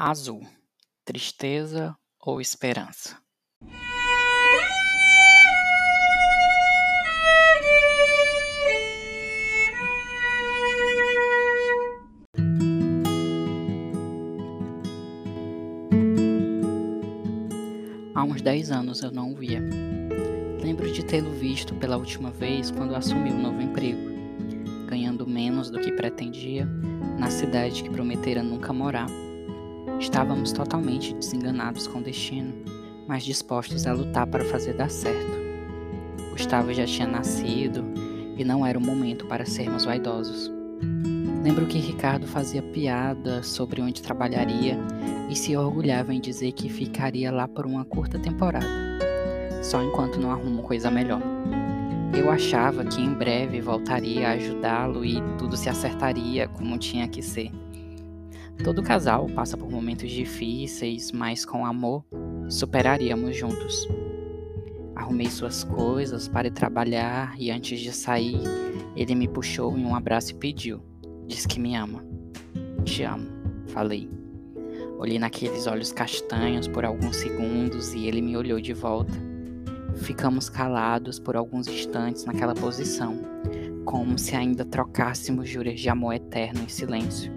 Azul, tristeza ou esperança? Há uns 10 anos eu não o via. Lembro de tê-lo visto pela última vez quando assumiu um novo emprego, ganhando menos do que pretendia na cidade que prometera nunca morar Estávamos totalmente desenganados com o destino, mas dispostos a lutar para fazer dar certo. Gustavo já tinha nascido e não era o momento para sermos vaidosos. Lembro que Ricardo fazia piada sobre onde trabalharia e se orgulhava em dizer que ficaria lá por uma curta temporada, só enquanto não arrumo coisa melhor. Eu achava que em breve voltaria a ajudá-lo e tudo se acertaria como tinha que ser. Todo casal passa por momentos difíceis, mas com amor superaríamos juntos. Arrumei suas coisas para ir trabalhar e antes de sair, ele me puxou em um abraço e pediu: Diz que me ama. Te amo, falei. Olhei naqueles olhos castanhos por alguns segundos e ele me olhou de volta. Ficamos calados por alguns instantes naquela posição, como se ainda trocássemos juras de amor eterno em silêncio.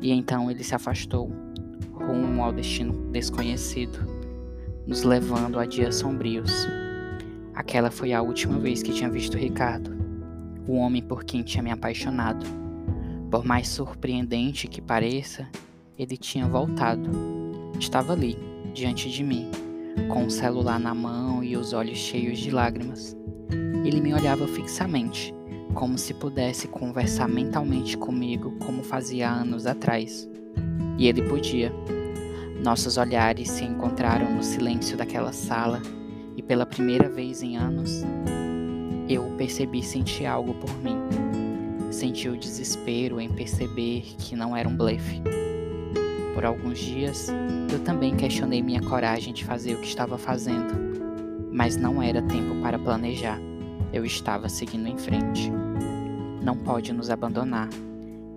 E então ele se afastou, rumo ao destino desconhecido, nos levando a dias sombrios. Aquela foi a última vez que tinha visto Ricardo, o homem por quem tinha me apaixonado. Por mais surpreendente que pareça, ele tinha voltado. Estava ali, diante de mim, com o celular na mão e os olhos cheios de lágrimas. Ele me olhava fixamente, como se pudesse conversar mentalmente comigo como fazia anos atrás. E ele podia. Nossos olhares se encontraram no silêncio daquela sala e pela primeira vez em anos eu percebi sentir algo por mim. Senti o desespero em perceber que não era um blefe. Por alguns dias, eu também questionei minha coragem de fazer o que estava fazendo, mas não era tempo para planejar. Eu estava seguindo em frente. Não pode nos abandonar,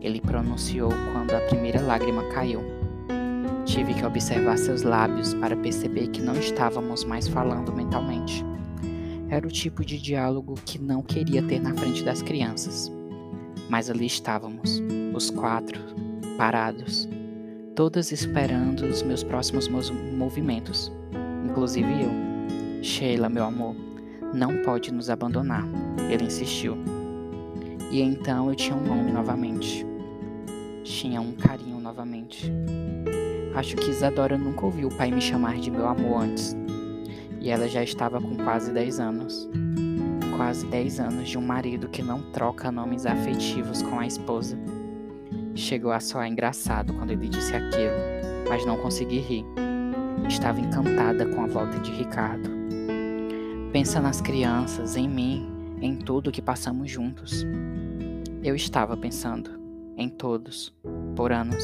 ele pronunciou quando a primeira lágrima caiu. Tive que observar seus lábios para perceber que não estávamos mais falando mentalmente. Era o tipo de diálogo que não queria ter na frente das crianças. Mas ali estávamos, os quatro, parados, todas esperando os meus próximos movimentos, inclusive eu. Sheila, meu amor, não pode nos abandonar, ele insistiu. E então eu tinha um nome novamente. Tinha um carinho novamente. Acho que Isadora nunca ouviu o pai me chamar de meu amor antes. E ela já estava com quase 10 anos. Quase 10 anos de um marido que não troca nomes afetivos com a esposa. Chegou a soar engraçado quando ele disse aquilo, mas não consegui rir. Estava encantada com a volta de Ricardo. Pensa nas crianças, em mim, em tudo que passamos juntos. Eu estava pensando em todos, por anos.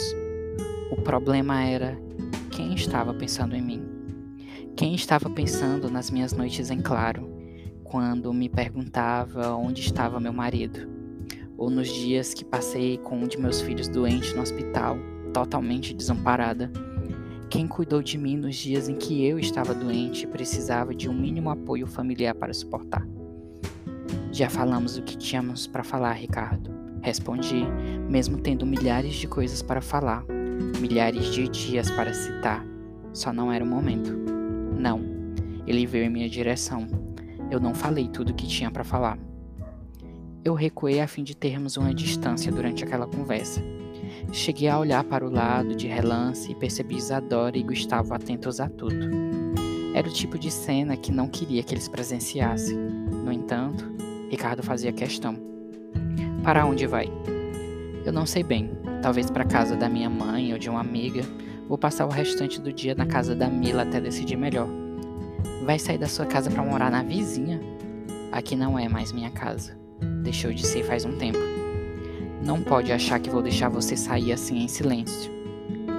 O problema era quem estava pensando em mim. Quem estava pensando nas minhas noites em claro, quando me perguntava onde estava meu marido, ou nos dias que passei com um de meus filhos doente no hospital, totalmente desamparada quem cuidou de mim nos dias em que eu estava doente e precisava de um mínimo apoio familiar para suportar? Já falamos o que tínhamos para falar, Ricardo. Respondi, mesmo tendo milhares de coisas para falar, milhares de dias para citar. Só não era o momento. Não. Ele veio em minha direção. Eu não falei tudo o que tinha para falar. Eu recuei a fim de termos uma distância durante aquela conversa. Cheguei a olhar para o lado de relance e percebi Isadora e Gustavo atentos a tudo. Era o tipo de cena que não queria que eles presenciassem. No entanto, Ricardo fazia questão. Para onde vai? Eu não sei bem. Talvez para casa da minha mãe ou de uma amiga. Vou passar o restante do dia na casa da Mila até decidir melhor. Vai sair da sua casa para morar na vizinha? Aqui não é mais minha casa. Deixou de ser faz um tempo. Não pode achar que vou deixar você sair assim em silêncio.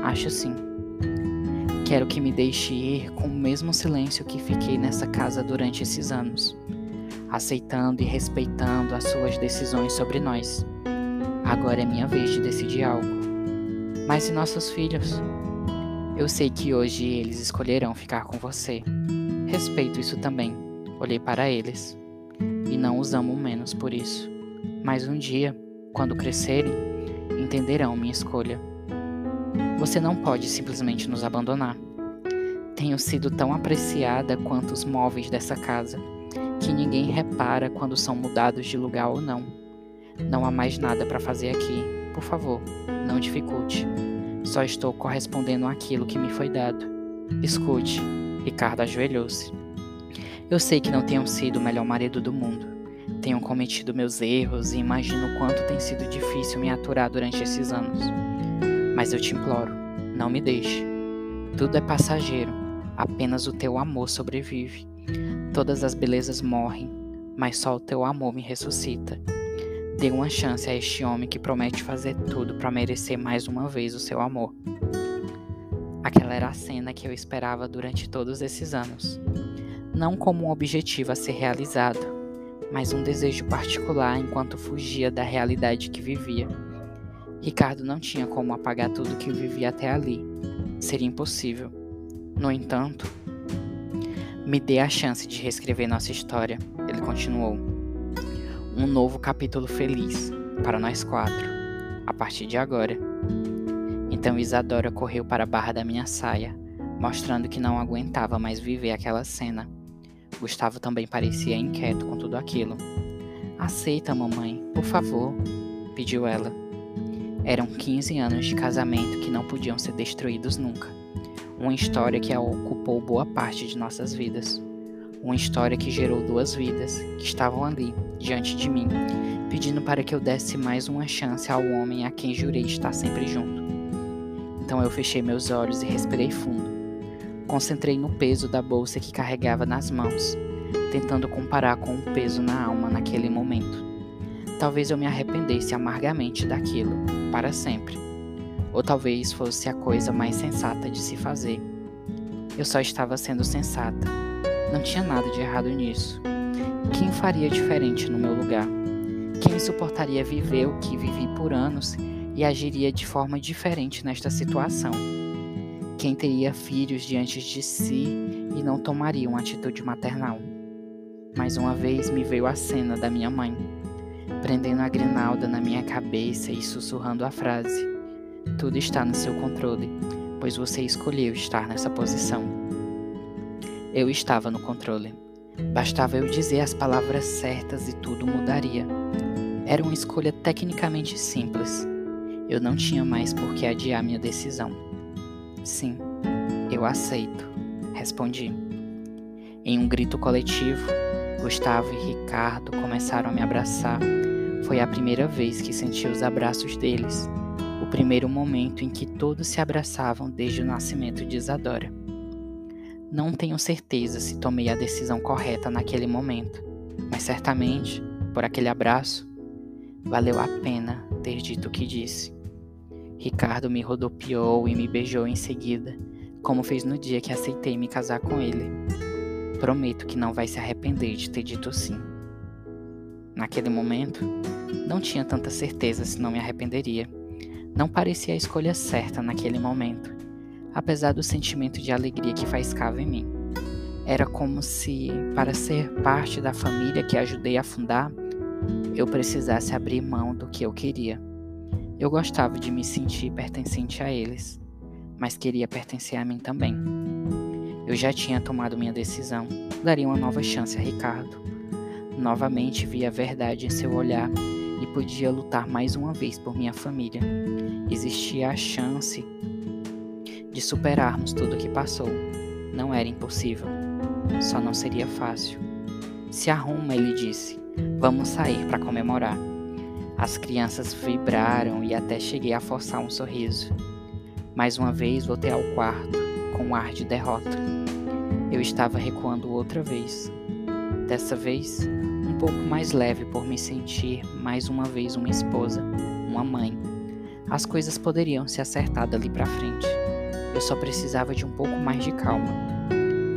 Acho sim. Quero que me deixe ir com o mesmo silêncio que fiquei nessa casa durante esses anos, aceitando e respeitando as suas decisões sobre nós. Agora é minha vez de decidir algo. Mas e nossos filhos? Eu sei que hoje eles escolherão ficar com você. Respeito isso também. Olhei para eles. E não os amo menos por isso. Mas um dia, quando crescerem, entenderão minha escolha. Você não pode simplesmente nos abandonar. Tenho sido tão apreciada quanto os móveis dessa casa, que ninguém repara quando são mudados de lugar ou não. Não há mais nada para fazer aqui. Por favor, não dificulte. Só estou correspondendo àquilo que me foi dado. Escute. Ricardo ajoelhou-se. Eu sei que não tenho sido o melhor marido do mundo. Tenho cometido meus erros e imagino o quanto tem sido difícil me aturar durante esses anos. Mas eu te imploro, não me deixe. Tudo é passageiro, apenas o teu amor sobrevive. Todas as belezas morrem, mas só o teu amor me ressuscita. Dê uma chance a este homem que promete fazer tudo para merecer mais uma vez o seu amor. Aquela era a cena que eu esperava durante todos esses anos. Não como um objetivo a ser realizado, mas um desejo particular enquanto fugia da realidade que vivia. Ricardo não tinha como apagar tudo que vivia até ali. Seria impossível. No entanto, me dê a chance de reescrever nossa história, ele continuou um novo capítulo feliz para nós quatro, a partir de agora. Então Isadora correu para a barra da minha saia, mostrando que não aguentava mais viver aquela cena. Gustavo também parecia inquieto com tudo aquilo. Aceita, mamãe, por favor, pediu ela. Eram 15 anos de casamento que não podiam ser destruídos nunca. Uma história que ocupou boa parte de nossas vidas. Uma história que gerou duas vidas que estavam ali, diante de mim, pedindo para que eu desse mais uma chance ao homem a quem jurei estar sempre junto. Então eu fechei meus olhos e respirei fundo. Concentrei no peso da bolsa que carregava nas mãos, tentando comparar com o peso na alma naquele momento. Talvez eu me arrependesse amargamente daquilo, para sempre. Ou talvez fosse a coisa mais sensata de se fazer. Eu só estava sendo sensata não tinha nada de errado nisso. Quem faria diferente no meu lugar? Quem suportaria viver o que vivi por anos e agiria de forma diferente nesta situação? Quem teria filhos diante de si e não tomaria uma atitude maternal? Mais uma vez me veio a cena da minha mãe, prendendo a grinalda na minha cabeça e sussurrando a frase: Tudo está no seu controle, pois você escolheu estar nessa posição. Eu estava no controle. Bastava eu dizer as palavras certas e tudo mudaria. Era uma escolha tecnicamente simples. Eu não tinha mais por que adiar minha decisão. Sim, eu aceito, respondi. Em um grito coletivo, Gustavo e Ricardo começaram a me abraçar. Foi a primeira vez que senti os abraços deles, o primeiro momento em que todos se abraçavam desde o nascimento de Isadora. Não tenho certeza se tomei a decisão correta naquele momento, mas certamente, por aquele abraço, valeu a pena ter dito o que disse. Ricardo me rodopiou e me beijou em seguida, como fez no dia que aceitei me casar com ele. Prometo que não vai se arrepender de ter dito sim. Naquele momento, não tinha tanta certeza se não me arrependeria. Não parecia a escolha certa naquele momento apesar do sentimento de alegria que faiscava em mim. Era como se, para ser parte da família que ajudei a fundar, eu precisasse abrir mão do que eu queria. Eu gostava de me sentir pertencente a eles, mas queria pertencer a mim também. Eu já tinha tomado minha decisão, daria uma nova chance a Ricardo. Novamente vi a verdade em seu olhar e podia lutar mais uma vez por minha família. Existia a chance de superarmos tudo o que passou. Não era impossível, só não seria fácil. Se arruma, ele disse. Vamos sair para comemorar. As crianças vibraram e até cheguei a forçar um sorriso. Mais uma vez voltei ao quarto, com um ar de derrota. Eu estava recuando outra vez. Dessa vez, um pouco mais leve por me sentir mais uma vez uma esposa, uma mãe. As coisas poderiam se acertar dali para frente. Eu só precisava de um pouco mais de calma.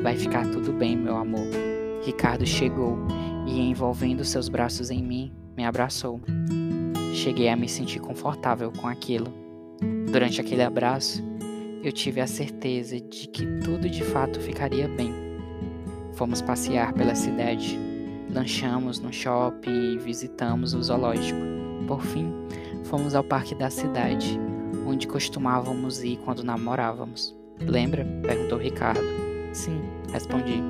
Vai ficar tudo bem, meu amor. Ricardo chegou e, envolvendo seus braços em mim, me abraçou. Cheguei a me sentir confortável com aquilo. Durante aquele abraço, eu tive a certeza de que tudo de fato ficaria bem. Fomos passear pela cidade, lanchamos no shopping e visitamos o zoológico. Por fim, fomos ao parque da cidade, onde costumávamos ir quando namorávamos. Lembra? perguntou Ricardo. Sim, respondi.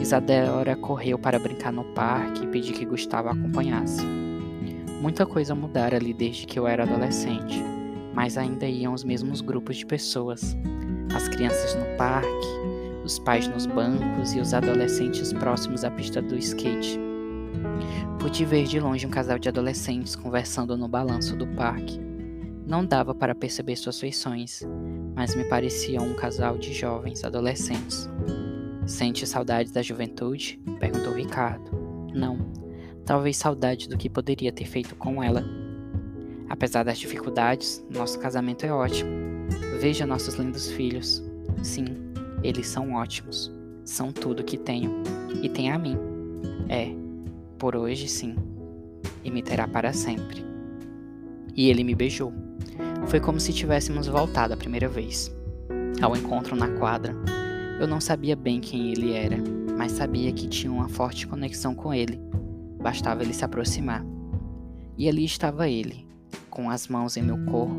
Isadora correu para brincar no parque e pedi que Gustavo a acompanhasse. Muita coisa mudara ali desde que eu era adolescente, mas ainda iam os mesmos grupos de pessoas. As crianças no parque, os pais nos bancos e os adolescentes próximos à pista do skate. Pude ver de longe um casal de adolescentes conversando no balanço do parque. Não dava para perceber suas feições, mas me pareciam um casal de jovens adolescentes. Sente saudade da juventude? perguntou Ricardo. Não. Talvez saudade do que poderia ter feito com ela. Apesar das dificuldades, nosso casamento é ótimo. Veja nossos lindos filhos. Sim, eles são ótimos. São tudo que tenho. E tem a mim. É, por hoje sim. E me terá para sempre. E ele me beijou. Foi como se tivéssemos voltado a primeira vez. Ao encontro na quadra, eu não sabia bem quem ele era, mas sabia que tinha uma forte conexão com ele. Bastava ele se aproximar. E ali estava ele, com as mãos em meu corpo,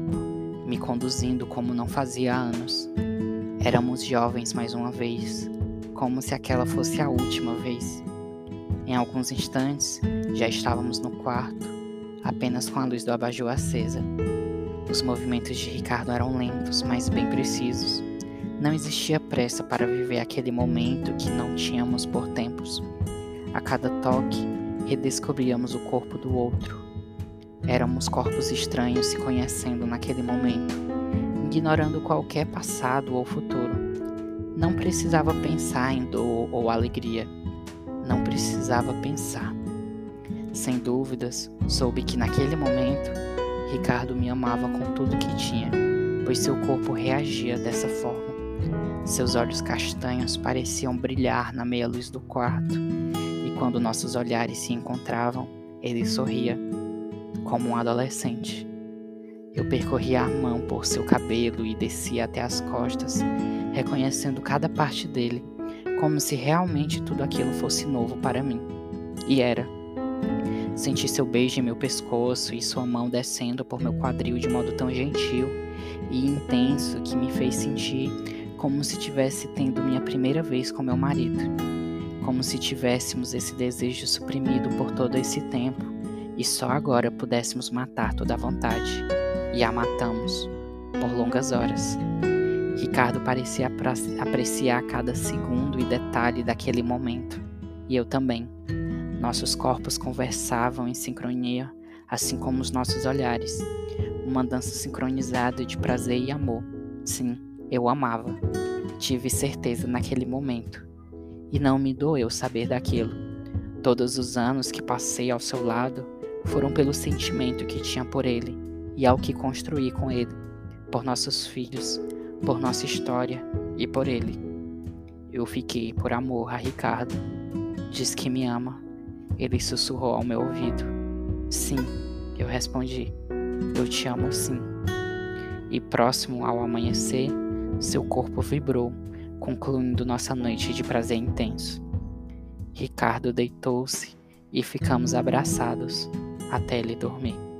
me conduzindo como não fazia anos. Éramos jovens mais uma vez, como se aquela fosse a última vez. Em alguns instantes, já estávamos no quarto, apenas com a luz do abajur acesa. Os movimentos de Ricardo eram lentos, mas bem precisos. Não existia pressa para viver aquele momento que não tínhamos por tempos. A cada toque, redescobríamos o corpo do outro. Éramos corpos estranhos se conhecendo naquele momento, ignorando qualquer passado ou futuro. Não precisava pensar em dor ou alegria. Não precisava pensar. Sem dúvidas, soube que naquele momento, Ricardo me amava com tudo que tinha, pois seu corpo reagia dessa forma. Seus olhos castanhos pareciam brilhar na meia luz do quarto, quando nossos olhares se encontravam, ele sorria, como um adolescente. Eu percorria a mão por seu cabelo e descia até as costas, reconhecendo cada parte dele, como se realmente tudo aquilo fosse novo para mim. E era. Senti seu beijo em meu pescoço e sua mão descendo por meu quadril de modo tão gentil e intenso que me fez sentir como se tivesse tendo minha primeira vez com meu marido, como se tivéssemos esse desejo suprimido por todo esse tempo e só agora pudéssemos matar toda a vontade. E a matamos, por longas horas. Ricardo parecia apreciar cada segundo e detalhe daquele momento, e eu também. Nossos corpos conversavam em sincronia, assim como os nossos olhares, uma dança sincronizada de prazer e amor. Sim, eu amava. Tive certeza naquele momento. E não me doeu saber daquilo. Todos os anos que passei ao seu lado foram pelo sentimento que tinha por ele e ao que construí com ele, por nossos filhos, por nossa história e por ele. Eu fiquei por amor a Ricardo. Diz que me ama. Ele sussurrou ao meu ouvido. Sim, eu respondi. Eu te amo sim. E próximo ao amanhecer, seu corpo vibrou, concluindo nossa noite de prazer intenso. Ricardo deitou-se e ficamos abraçados até ele dormir.